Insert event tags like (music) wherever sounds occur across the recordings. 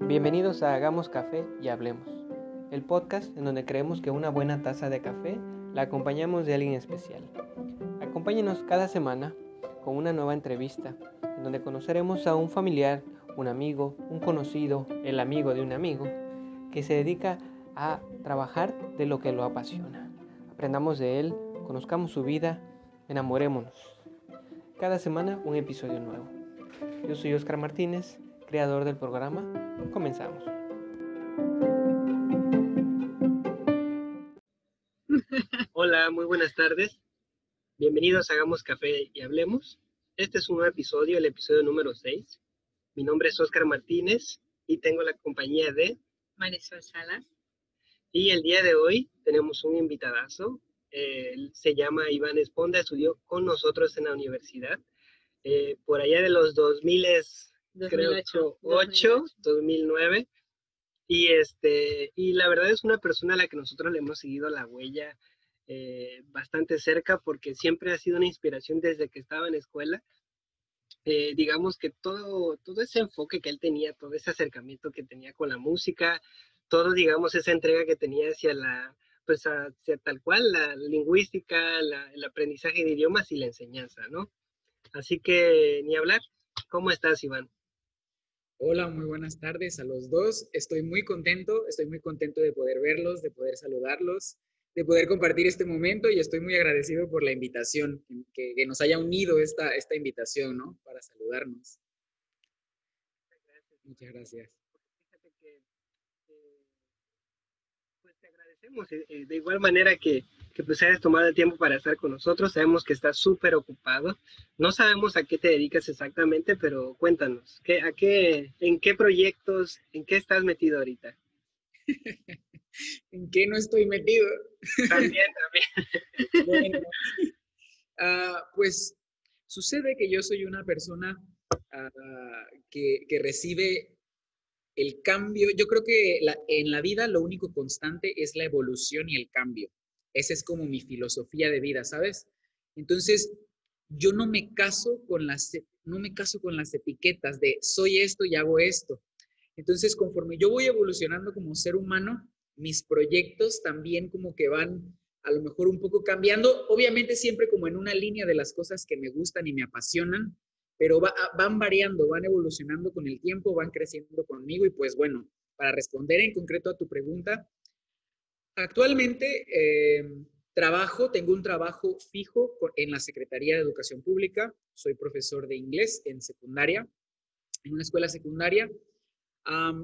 Bienvenidos a Hagamos Café y Hablemos, el podcast en donde creemos que una buena taza de café la acompañamos de alguien especial. Acompáñenos cada semana con una nueva entrevista, en donde conoceremos a un familiar, un amigo, un conocido, el amigo de un amigo, que se dedica a trabajar de lo que lo apasiona. Aprendamos de él, conozcamos su vida, enamorémonos. Cada semana un episodio nuevo. Yo soy Oscar Martínez, creador del programa. Comenzamos. Hola, muy buenas tardes. Bienvenidos a Hagamos Café y Hablemos. Este es un nuevo episodio, el episodio número 6. Mi nombre es Oscar Martínez y tengo la compañía de Marisol Salas. Y el día de hoy tenemos un invitadazo. Se llama Iván Esponda, estudió con nosotros en la universidad. Eh, por allá de los 2000, 2008, 2008, 2009. Y, este, y la verdad es una persona a la que nosotros le hemos seguido la huella eh, bastante cerca porque siempre ha sido una inspiración desde que estaba en escuela. Eh, digamos que todo, todo ese enfoque que él tenía, todo ese acercamiento que tenía con la música, todo, digamos, esa entrega que tenía hacia la, pues hacia tal cual, la lingüística, el aprendizaje de idiomas y la enseñanza, ¿no? Así que ni hablar. ¿Cómo estás, Iván? Hola, muy buenas tardes a los dos. Estoy muy contento, estoy muy contento de poder verlos, de poder saludarlos de poder compartir este momento y estoy muy agradecido por la invitación, que, nos haya unido esta, esta invitación, ¿no? Para saludarnos. Muchas gracias. Fíjate que, eh, pues te agradecemos eh, eh, de igual manera que, que pues hayas tomado el tiempo para estar con nosotros. Sabemos que estás súper ocupado. No sabemos a qué te dedicas exactamente, pero cuéntanos, ¿qué, a qué, ¿en qué proyectos, en qué estás metido ahorita? (laughs) ¿En qué no estoy metido? (laughs) También, también. (laughs) Ah, pues sucede que yo soy una persona ah, que, recibe el cambio. Yo creo que en la vida lo único constante es la evolución y el cambio. Esa es como mi filosofía de vida, ¿sabes? Entonces, yo no me caso con las, no me caso con las etiquetas de soy esto y hago esto. Entonces, conforme yo voy evolucionando como ser humano, mis proyectos también como que van a lo mejor un poco cambiando, obviamente siempre como en una línea de las cosas que me gustan y me apasionan, pero ah, van variando, van evolucionando con el tiempo, van creciendo conmigo y pues bueno, para responder en concreto a tu pregunta, actualmente em, trabajo, tengo un trabajo fijo en la Secretaría de Educación Pública, soy profesor de inglés en secundaria, en una escuela secundaria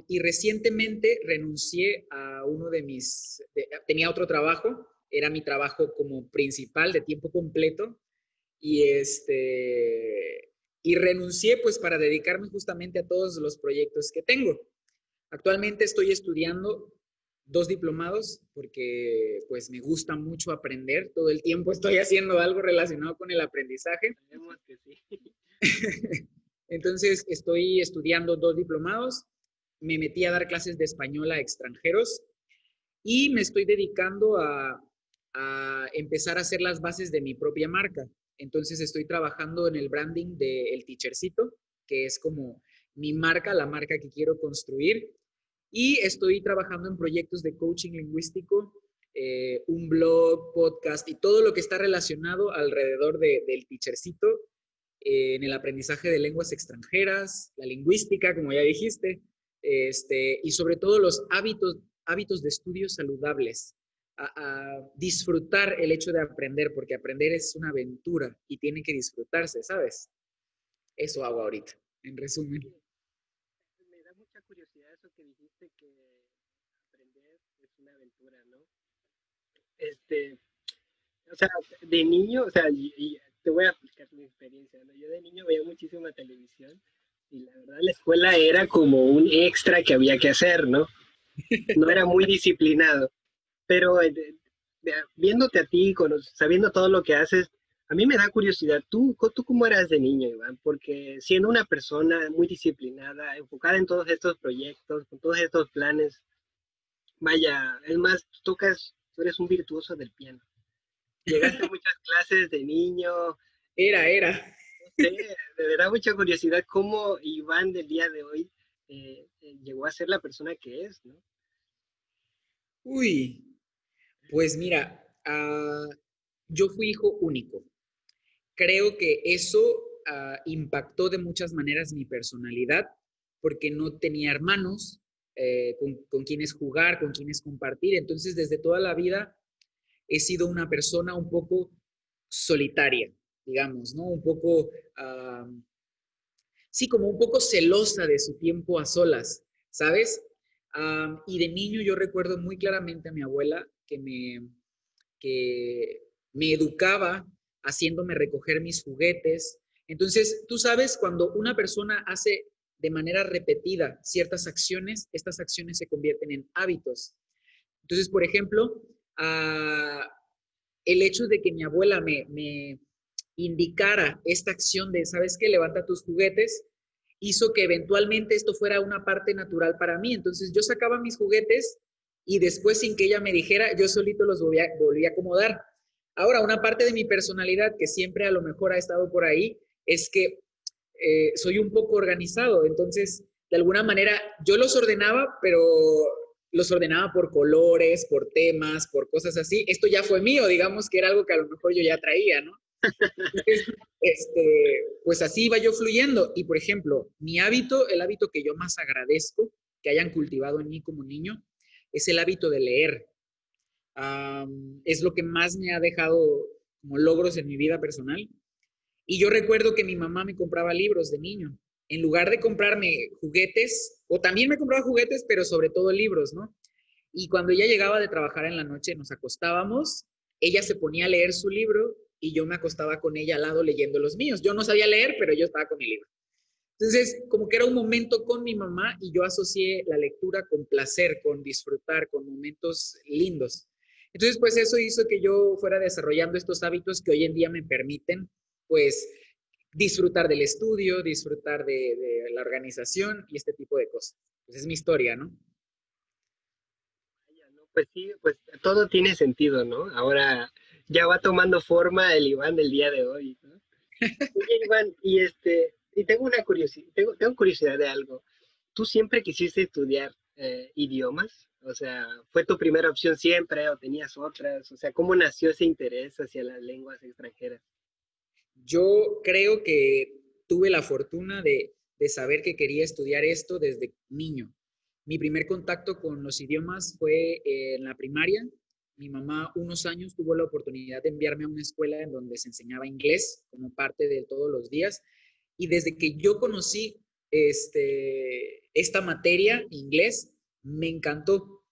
y recientemente renuncié a uno de mis, tenía otro trabajo, era mi trabajo como principal de tiempo completo y este, y renuncié pues para dedicarme justamente a todos los proyectos que tengo. Actualmente estoy estudiando dos diplomados porque pues me gusta mucho aprender, todo el tiempo estoy haciendo algo relacionado con el aprendizaje. (laughs) Entonces estoy estudiando dos diplomados me metí a dar clases de español a extranjeros y me estoy dedicando a, empezar a hacer las bases de mi propia marca. Entonces estoy trabajando en el branding de El Teachercito, que es como mi marca, la marca que quiero construir. Y estoy trabajando en proyectos de coaching lingüístico, eh, un blog, podcast y todo lo que está relacionado alrededor del Teachercito eh, en el aprendizaje de lenguas extranjeras, la lingüística, como ya dijiste, este, y sobre todo los hábitos, hábitos de estudio saludables. A, disfrutar el hecho de aprender, porque aprender es una aventura y tiene que disfrutarse, ¿sabes? Eso hago ahorita, en resumen. Me da mucha curiosidad eso que dijiste que aprender es una aventura, ¿no? Este, o sea, de niño, o sea, te voy a explicar mi experiencia, ¿no? Yo de niño veía muchísima televisión y la verdad la escuela era como un extra que había que hacer, ¿no? No era muy disciplinado. Pero eh, viéndote a ti, sabiendo todo lo que haces, a mí me da curiosidad, ¿tú, ¿tú cómo eras de niño, Iván? Porque siendo una persona muy disciplinada, enfocada en todos estos proyectos, con todos estos planes, vaya, es más, tú tocas, tú eres un virtuoso del piano. Llegaste a (laughs) muchas clases de niño. Era, era. me da mucha curiosidad cómo Iván del día de hoy eh, eh, llegó a ser la persona que es, ¿no? Uy, pues mira, ah, yo fui hijo único. Creo que eso ah, impactó de muchas maneras mi personalidad porque no tenía hermanos eh, con, con, quienes jugar, con quienes compartir. Entonces, desde toda la vida he sido una persona un poco solitaria, digamos, ¿no? Un poco, sí, como un poco celosa de su tiempo a solas, ¿sabes? Y de niño yo recuerdo muy claramente a mi abuela que me, que me educaba haciéndome recoger mis juguetes. Entonces, tú sabes, cuando una persona hace de manera repetida ciertas acciones, estas acciones se convierten en hábitos. Entonces, por ejemplo, ah, el hecho de que mi abuela me, me indicara esta acción de, ¿sabes qué? Levanta tus juguetes, hizo que eventualmente esto fuera una parte natural para mí. Entonces yo sacaba mis juguetes y después sin que ella me dijera, yo solito los volvía, a acomodar. Ahora, una parte de mi personalidad que siempre a lo mejor ha estado por ahí es que eh, soy un poco organizado. Entonces, de alguna manera, yo los ordenaba, pero los ordenaba por colores, por temas, por cosas así. Esto ya fue mío, digamos que era algo que a lo mejor yo ya traía, ¿no? Este, pues así iba yo fluyendo. Y por ejemplo, mi hábito, el hábito que yo más agradezco que hayan cultivado en mí como niño, es el hábito de leer. es lo que más me ha dejado como logros en mi vida personal. Y yo recuerdo que mi mamá me compraba libros de niño. En lugar de comprarme juguetes, o también me compraba juguetes, pero sobre todo libros, ¿no? Y cuando ella llegaba de trabajar en la noche, nos acostábamos, ella se ponía a leer su libro y yo me acostaba con ella al lado leyendo los míos. Yo no sabía leer, pero yo estaba con mi libro. Entonces, como que era un momento con mi mamá y yo asocié la lectura con placer, con disfrutar, con momentos lindos. Entonces, pues eso hizo que yo fuera desarrollando estos hábitos que hoy en día me permiten, pues, disfrutar del estudio, disfrutar de, la organización y este tipo de cosas. Pues es mi historia, ¿no? Pues sí, pues todo tiene sentido, ¿no? Ahora ya va tomando forma el Iván del día de hoy. ¿no? Iván, y este, y tengo una curiosidad, tengo, tengo curiosidad de algo. ¿Tú siempre quisiste estudiar eh, idiomas? O sea, ¿fue tu primera opción siempre o tenías otras? O sea, ¿cómo nació ese interés hacia las lenguas extranjeras? Yo creo que tuve la fortuna de, de saber que quería estudiar esto desde niño. Mi primer contacto con los idiomas fue en la primaria, mi mamá unos años tuvo la oportunidad de enviarme a una escuela en donde se enseñaba inglés como parte de todos los días. Y desde que yo conocí este, esta materia, inglés, me encantó.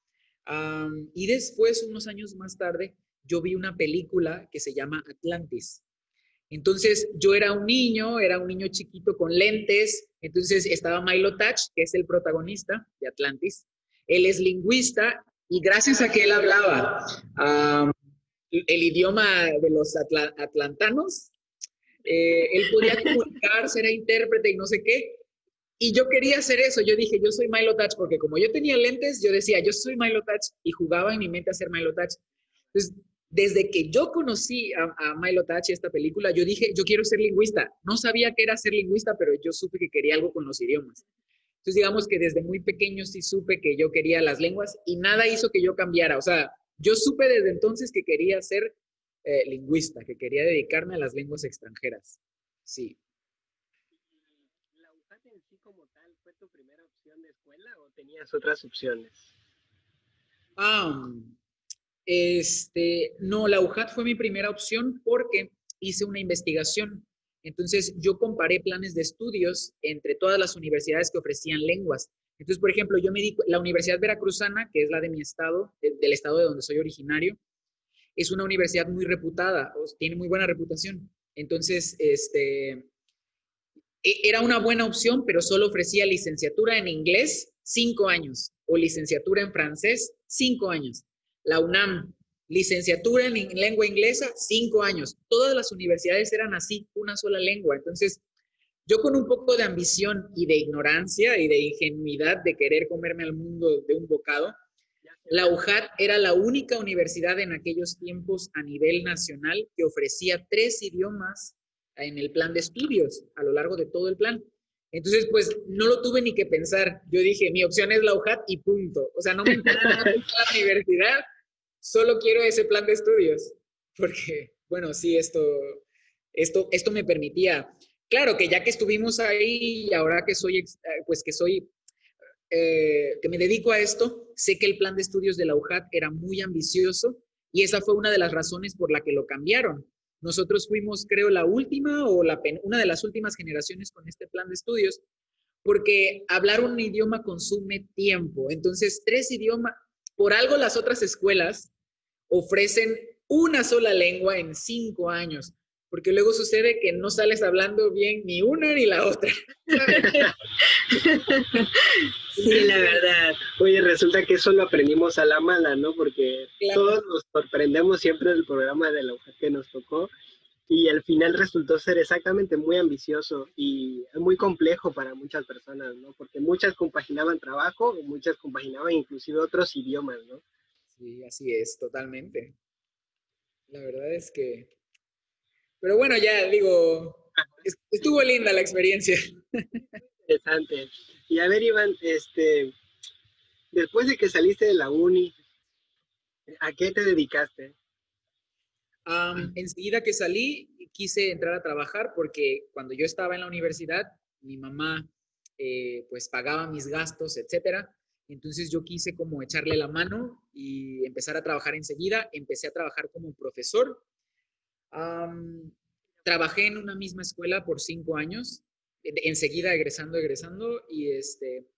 y después, unos años más tarde, yo vi una película que se llama Atlantis. Entonces, yo era un niño, era un niño chiquito con lentes. Entonces, estaba Milo Touch, que es el protagonista de Atlantis. Él es lingüista y gracias a que él hablaba el idioma de los atlantanos, eh, él podía (laughs) comunicarse, era intérprete y no sé qué. Y yo quería hacer eso. Yo dije, yo soy Milo Touch, porque como yo tenía lentes, yo decía, yo soy Milo Touch y jugaba en mi mente a ser Milo Touch. Entonces, desde que yo conocí a, a Milo Touch y esta película, yo dije, yo quiero ser lingüista. No sabía qué era ser lingüista, pero yo supe que quería algo con los idiomas. Entonces, digamos que desde muy pequeño sí supe que yo quería las lenguas y nada hizo que yo cambiara. O sea, yo supe desde entonces que quería ser eh, lingüista, que quería dedicarme a las lenguas extranjeras. Sí. ¿La UJAT en sí como tal fue tu primera opción de escuela o tenías otras opciones? Ah, este, no, la UJAT fue mi primera opción porque hice una investigación entonces, yo comparé planes de estudios entre todas las universidades que ofrecían lenguas. Entonces, por ejemplo, yo me di, la Universidad Veracruzana, que es la de mi estado, del estado de donde soy originario, es una universidad muy reputada, tiene muy buena reputación. Entonces, este, e, era una buena opción, pero solo ofrecía licenciatura en inglés, cinco años, o licenciatura en francés, cinco años. La UNAM licenciatura en lengua inglesa, cinco años. Todas las universidades eran así, una sola lengua. Entonces, yo con un poco de ambición y de ignorancia y de ingenuidad de querer comerme al mundo de un bocado, la UJAT era la única universidad en aquellos tiempos a nivel nacional que ofrecía tres idiomas en el plan de estudios, a lo largo de todo el plan. Entonces, pues no lo tuve ni que pensar. Yo dije, mi opción es la UJAT y punto. O sea, no me interesa la (laughs) universidad, solo quiero ese plan de estudios. Porque, bueno, sí, esto, esto, esto me permitía. Claro que ya que estuvimos ahí y ahora que soy, pues que soy, eh, que me dedico a esto, sé que el plan de estudios de la UJAT era muy ambicioso y esa fue una de las razones por la que lo cambiaron. Nosotros fuimos, creo, la última o una de las últimas generaciones con este plan de estudios, porque hablar un idioma consume tiempo. Entonces, tres idiomas, por algo las otras escuelas ofrecen una sola lengua en cinco años, porque luego sucede que no sales hablando bien ni una ni la otra. (laughs) sí, la verdad. Oye, resulta que eso lo aprendimos a la mala, ¿no? Porque todos nos sorprendemos siempre del programa de la hoja que nos tocó y al final resultó ser exactamente muy ambicioso y muy complejo para muchas personas, ¿no? Porque muchas compaginaban trabajo, muchas compaginaban inclusive otros idiomas, ¿no? Sí, así es, totalmente. La verdad es que... Pero bueno, ya digo, estuvo linda la experiencia. Interesante. Y a ver, Iván, este, después de que saliste de la uni, ¿a qué te dedicaste? enseguida que salí, quise entrar a trabajar porque cuando yo estaba en la universidad, mi mamá eh, pues pagaba mis gastos, etcétera. Entonces yo quise como echarle la mano y empezar a trabajar enseguida. Empecé a trabajar como profesor. trabajé en una misma escuela por cinco años, enseguida egresando, egresando, y, este,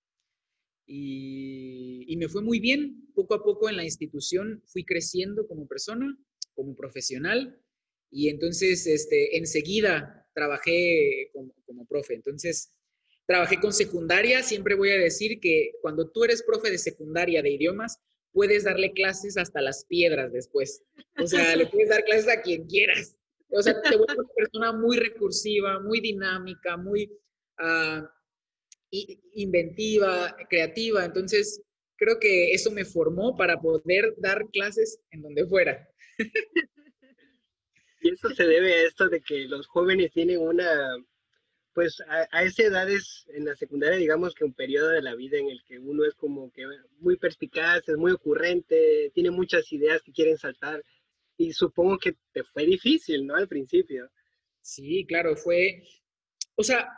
y, y me fue muy bien. Poco a poco en la institución fui creciendo como persona, como profesional, y entonces este, enseguida trabajé como, como profe. Entonces, Trabajé con secundaria, siempre voy a decir que cuando tú eres profe de secundaria de idiomas, puedes darle clases hasta las piedras después. O sea, le (laughs) puedes dar clases a quien quieras. O sea, te vuelves una persona muy recursiva, muy dinámica, muy uh, inventiva, creativa. Entonces, creo que eso me formó para poder dar clases en donde fuera. (laughs) Y eso se debe a esto de que los jóvenes tienen una pues a, esa edad es en la secundaria, digamos que un periodo de la vida en el que uno es como que muy perspicaz, es muy ocurrente, tiene muchas ideas que quieren saltar y supongo que te fue difícil, ¿no? Al principio. Sí, claro, fue, o sea,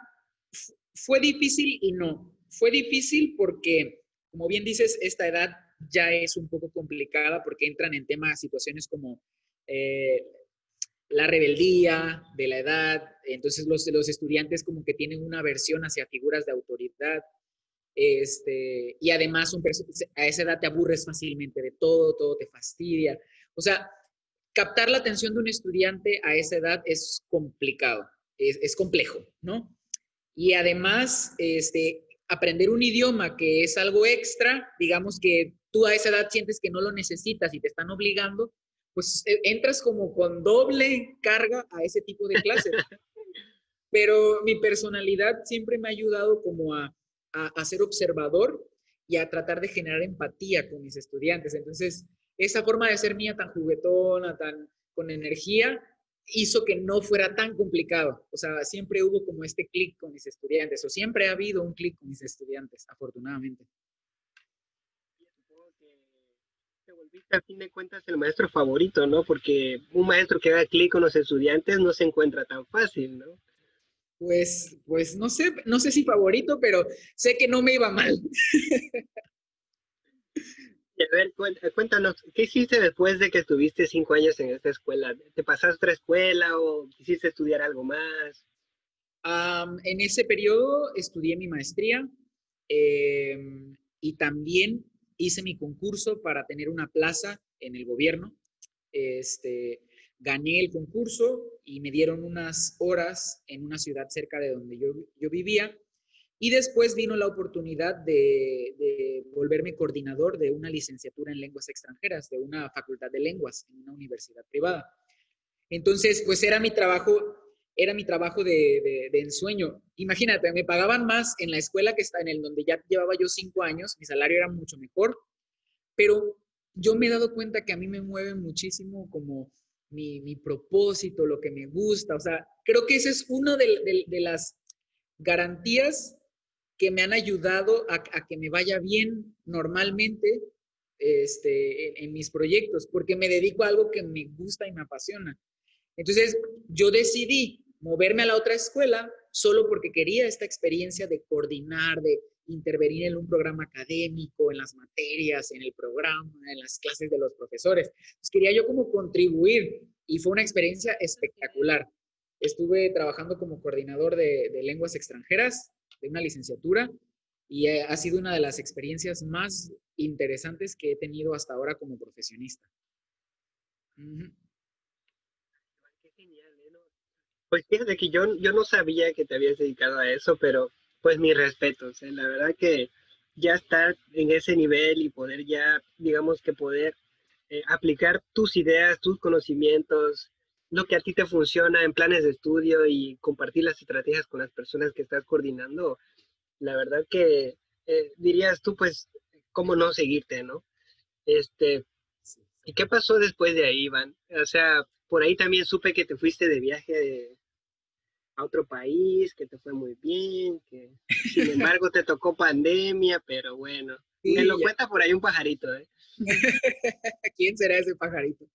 fue difícil y no. Fue difícil porque, como bien dices, esta edad ya es un poco complicada porque entran en temas, situaciones como eh, la rebeldía de la edad, entonces los, los estudiantes como que tienen una aversión hacia figuras de autoridad, este, y además a esa edad te aburres fácilmente de todo, todo te fastidia. O sea, captar la atención de un estudiante a esa edad es complicado, es, es complejo, ¿no? Y además, este, aprender un idioma que es algo extra, digamos que tú a esa edad sientes que no lo necesitas y te están obligando, pues e, entras como con doble carga a ese tipo de clases. (laughs) Pero mi personalidad siempre me ha ayudado como a, a, ser observador y a tratar de generar empatía con mis estudiantes. Entonces, esa forma de ser mía tan juguetona, tan con energía, hizo que no fuera tan complicado. O sea, siempre hubo como este clic con mis estudiantes, o siempre ha habido un clic con mis estudiantes, afortunadamente. A fin de cuentas el maestro favorito, ¿no? Porque un maestro que haga clic con los estudiantes no se encuentra tan fácil, ¿no? Pues, pues no sé, no sé si favorito, pero sé que no me iba mal. (laughs) a ver, cuéntanos, ¿qué hiciste después de que estuviste cinco años en esta escuela? ¿Te pasaste a otra escuela o quisiste estudiar algo más? en ese periodo estudié mi maestría em, y también hice mi concurso para tener una plaza en el gobierno. Este, gané el concurso y me dieron unas horas en una ciudad cerca de donde yo, yo vivía. Y después vino la oportunidad de, de, volverme coordinador de una licenciatura en lenguas extranjeras, de una facultad de lenguas en una universidad privada. Entonces, pues era mi trabajo era mi trabajo de, ensueño. Imagínate, me pagaban más en la escuela que está en el donde ya llevaba yo cinco años, mi salario era mucho mejor, pero yo me he dado cuenta que a mí me mueve muchísimo como mi, propósito, lo que me gusta. O sea, creo que esa es una de, las garantías que me han ayudado a, que me vaya bien normalmente este, en, mis proyectos, porque me dedico a algo que me gusta y me apasiona. Entonces, yo decidí moverme a la otra escuela solo porque quería esta experiencia de coordinar, de intervenir en un programa académico, en las materias, en el programa, en las clases de los profesores. Pues quería yo como contribuir y fue una experiencia espectacular. Estuve trabajando como coordinador de, lenguas extranjeras de una licenciatura y ha sido una de las experiencias más interesantes que he tenido hasta ahora como profesionista. Pues fíjate que yo, yo no sabía que te habías dedicado a eso, pero pues mis respetos. ¿eh? La verdad que ya estar en ese nivel y poder ya, digamos que poder eh, aplicar tus ideas, tus conocimientos, lo que a ti te funciona en planes de estudio y compartir las estrategias con las personas que estás coordinando, la verdad que eh, dirías tú, pues, ¿cómo no seguirte, no? Este, ¿y qué pasó después de ahí, Iván? O sea, por ahí también supe que te fuiste de viaje a otro país, que te fue muy bien, que sin (laughs) embargo te tocó pandemia, pero bueno, me lo cuenta por ahí un pajarito, ¿eh? (laughs) ¿Quién será ese pajarito?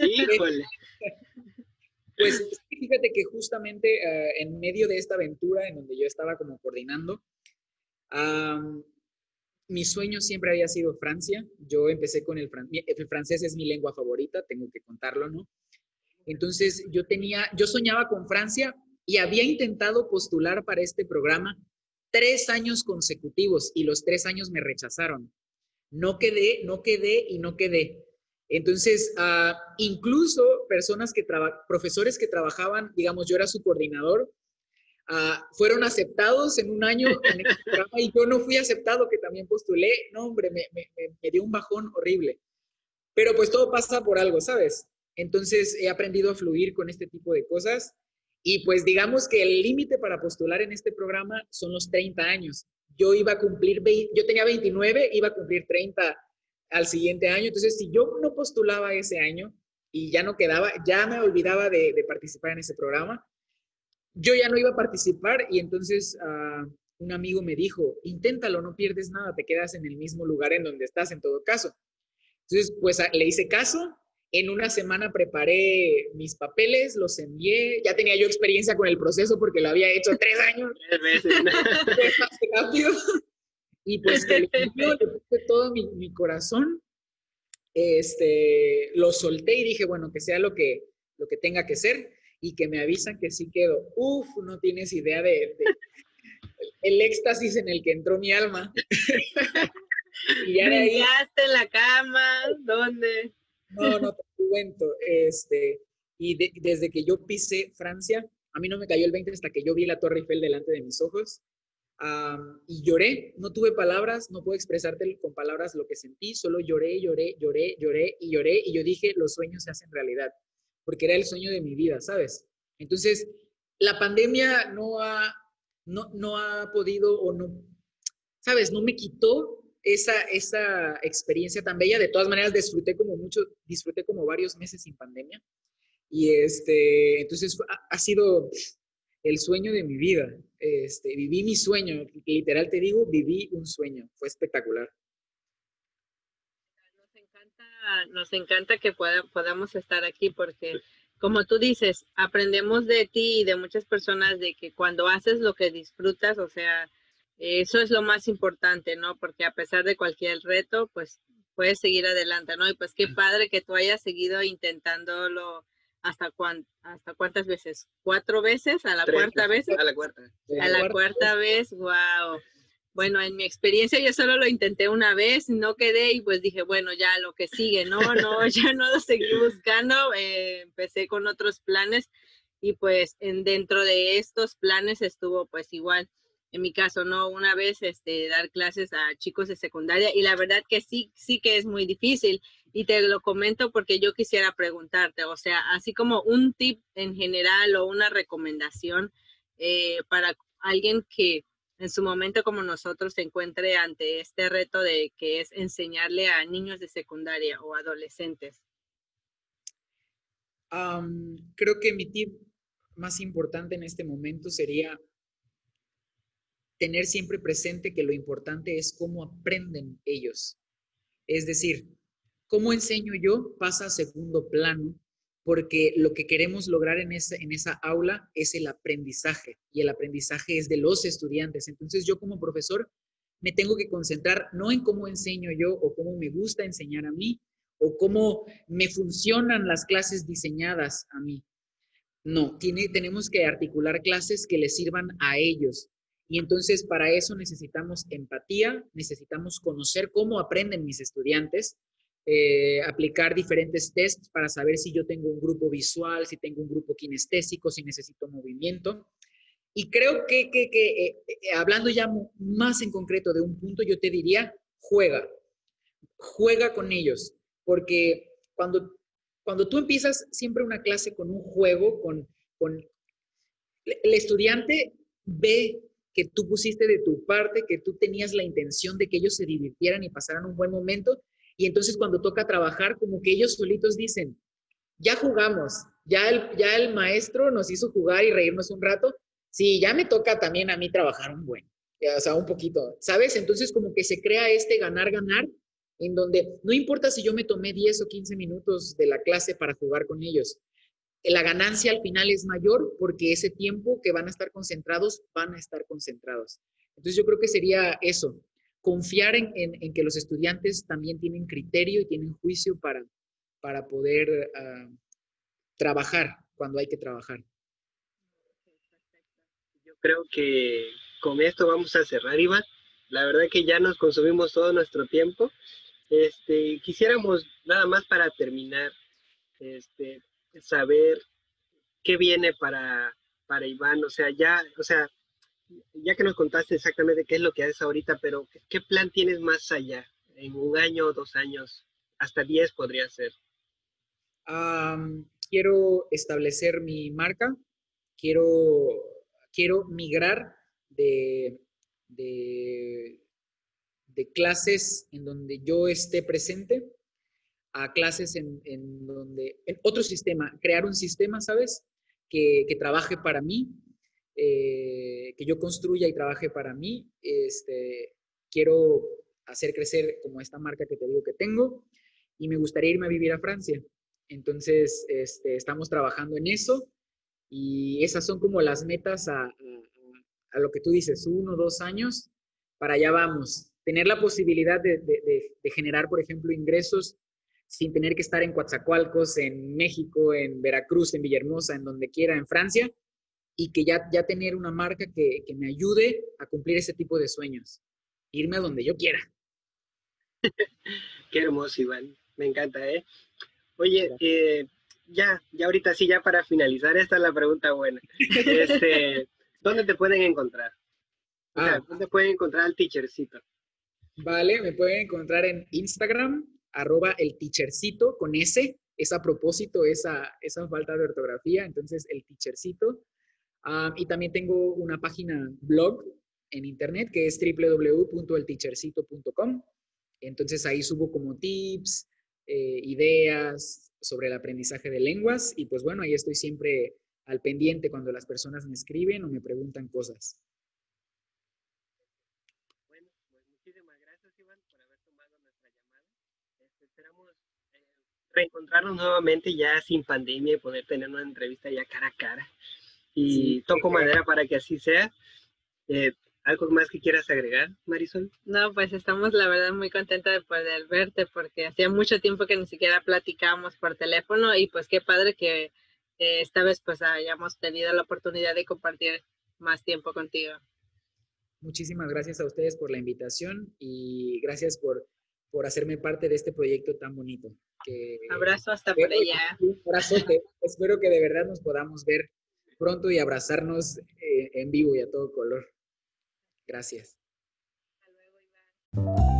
Híjole. (laughs) Pues fíjate que justamente eh, en medio de esta aventura en donde yo estaba como coordinando, mi sueño siempre había sido Francia. Yo empecé con el, el francés, es mi lengua favorita, tengo que contarlo, ¿no? Entonces yo tenía, yo soñaba con Francia y había intentado postular para este programa tres años consecutivos y los tres años me rechazaron. No quedé, no quedé y no quedé. Entonces, ah, incluso personas que profesores que trabajaban, digamos, yo era su coordinador, ah, fueron aceptados en un año en este (laughs) programa y yo no fui aceptado, que también postulé. No, hombre, me, me dio un bajón horrible. Pero pues todo pasa por algo, ¿sabes? Entonces he aprendido a fluir con este tipo de cosas y pues digamos que el límite para postular en este programa son los 30 años. Yo iba a cumplir, yo tenía 29, iba a cumplir 30 al siguiente año. Entonces, si yo no postulaba ese año y ya no quedaba, ya me olvidaba de, participar en ese programa, yo ya no iba a participar y entonces ah, un amigo me dijo, inténtalo, no pierdes nada, te quedas en el mismo lugar en donde estás en todo caso. Entonces, pues le hice caso en una semana preparé mis papeles, los envié. Ya tenía yo experiencia con el proceso porque lo había hecho tres años. (laughs) Tres veces. (laughs) Y pues le, puse todo mi, corazón. Este, lo solté y dije, bueno, que sea lo que, lo que tenga que ser y que me avisan que sí quedo. Uf, no tienes idea de, el éxtasis en el que entró mi alma. (laughs) y ya de en la cama? ¿Dónde? No, no te cuento. Este, y desde que yo pisé Francia, a mí no me cayó el 20 hasta que yo vi la Torre Eiffel delante de mis ojos. y lloré, no tuve palabras, no puedo expresarte con palabras lo que sentí, solo lloré, lloré, lloré, lloré y lloré y yo dije, los sueños se hacen realidad, porque era el sueño de mi vida, ¿sabes? Entonces, la pandemia no ha, no, no ha podido o no, ¿sabes? No me quitó esa, esa experiencia tan bella. De todas maneras, disfruté como mucho, disfruté como varios meses sin pandemia. Y este, entonces ha, sido el sueño de mi vida. Este, viví mi sueño, literal te digo, viví un sueño. Fue espectacular. Nos encanta, nos encanta que podamos estar aquí porque, como tú dices, aprendemos de ti y de muchas personas de que cuando haces lo que disfrutas, o sea, eso es lo más importante, ¿no? Porque a pesar de cualquier reto, pues puedes seguir adelante, ¿no? Y pues qué padre que tú hayas seguido intentándolo hasta cuán, hasta cuántas veces, cuatro veces, a la cuarta vez. A la cuarta. A la cuarta vez, wow. Bueno, en mi experiencia yo solo lo intenté una vez, no quedé y pues dije, bueno, ya lo que sigue, no, no, (laughs) ya no lo seguí buscando, eh, empecé con otros planes y pues en, dentro de estos planes estuvo pues igual en mi caso, ¿no? Una vez este, dar clases a chicos de secundaria y la verdad que sí, sí que es muy difícil y te lo comento porque yo quisiera preguntarte, o sea, así como un tip en general o una recomendación eh, para alguien que en su momento como nosotros se encuentre ante este reto de que es enseñarle a niños de secundaria o adolescentes. creo que mi tip más importante en este momento sería tener siempre presente que lo importante es cómo aprenden ellos. Es decir, cómo enseño yo pasa a segundo plano porque lo que queremos lograr en esa, en esa aula es el aprendizaje y el aprendizaje es de los estudiantes. Entonces yo como profesor me tengo que concentrar no en cómo enseño yo o cómo me gusta enseñar a mí o cómo me funcionan las clases diseñadas a mí. No, tiene, tenemos que articular clases que les sirvan a ellos. Y entonces para eso necesitamos empatía, necesitamos conocer cómo aprenden mis estudiantes, eh, aplicar diferentes tests para saber si yo tengo un grupo visual, si tengo un grupo kinestésico, si necesito movimiento. Y creo que, que, eh, eh, hablando ya más en concreto de un punto, yo te diría, juega, juega con ellos, porque cuando, cuando tú empiezas siempre una clase con un juego, con, con el estudiante ve que tú pusiste de tu parte, que tú tenías la intención de que ellos se divirtieran y pasaran un buen momento, y entonces cuando toca trabajar, como que ellos solitos dicen, ya jugamos, ya el, ya el maestro nos hizo jugar y reírnos un rato, sí, ya me toca también a mí trabajar un buen, o sea, un poquito, ¿sabes? Entonces como que se crea este ganar-ganar, en donde no importa si yo me tomé 10 o 15 minutos de la clase para jugar con ellos, la ganancia al final es mayor porque ese tiempo que van a estar concentrados, van a estar concentrados. Entonces yo creo que sería eso, confiar en, que los estudiantes también tienen criterio y tienen juicio para, para poder ah, trabajar cuando hay que trabajar. Yo creo que con esto vamos a cerrar, Iván. La verdad que ya nos consumimos todo nuestro tiempo. Este, quisiéramos nada más para terminar, este, saber qué viene para, para Iván. O sea, ya, o sea, ya que nos contaste exactamente qué es lo que haces ahorita, pero ¿qué plan tienes más allá? En un año, dos años, hasta diez podría ser. quiero establecer mi marca, quiero, quiero migrar de, de, clases en donde yo esté presente a clases en, en donde, en otro sistema, crear un sistema, ¿sabes? Que, que trabaje para mí, eh, que yo construya y trabaje para mí. Este, quiero hacer crecer como esta marca que te digo que tengo y me gustaría irme a vivir a Francia. Entonces, este, estamos trabajando en eso y esas son como las metas a, a, lo que tú dices, uno, dos años, para allá vamos. Tener la posibilidad de, de, de generar, por ejemplo, ingresos sin tener que estar en Coatzacoalcos, en México, en Veracruz, en Villahermosa, en donde quiera, en Francia, y que ya, ya tener una marca que, que me ayude a cumplir ese tipo de sueños. Irme a donde yo quiera. (laughs) Qué hermoso, Iván. Me encanta, ¿eh? Oye, eh, ya, ya ahorita sí, ya para finalizar, esta es la pregunta buena. Este, (laughs) ¿Dónde te pueden encontrar? ah. ¿Dónde pueden encontrar al teachercito? Vale, me pueden encontrar en Instagram, arroba el teachercito con S. Es a propósito esa, esa falta de ortografía, entonces el teachercito. Ah, y también tengo una página blog en internet que es www.elteachercito.com. Entonces ahí subo como tips, eh, ideas sobre el aprendizaje de lenguas y pues bueno, ahí estoy siempre al pendiente cuando las personas me escriben o me preguntan cosas. Bueno, pues muchísimas gracias Iván por haber tomado nuestra llamada. Este, esperamos eh, reencontrarnos nuevamente ya sin pandemia y poder tener una entrevista ya cara a cara y toco madera para que así sea. Eh, ¿Algo más que quieras agregar, Marisol? No, pues estamos la verdad muy contenta de poder verte porque hacía mucho tiempo que ni siquiera platicábamos por teléfono y pues qué padre que eh, esta vez pues hayamos tenido la oportunidad de compartir más tiempo contigo. Muchísimas gracias a ustedes por la invitación y gracias por, por hacerme parte de este proyecto tan bonito. Que, Abrazo hasta por allá. Un abrazote. Espero que de verdad nos podamos ver pronto y abrazarnos eh, en vivo y a todo color. Gracias. Hasta luego, Iván.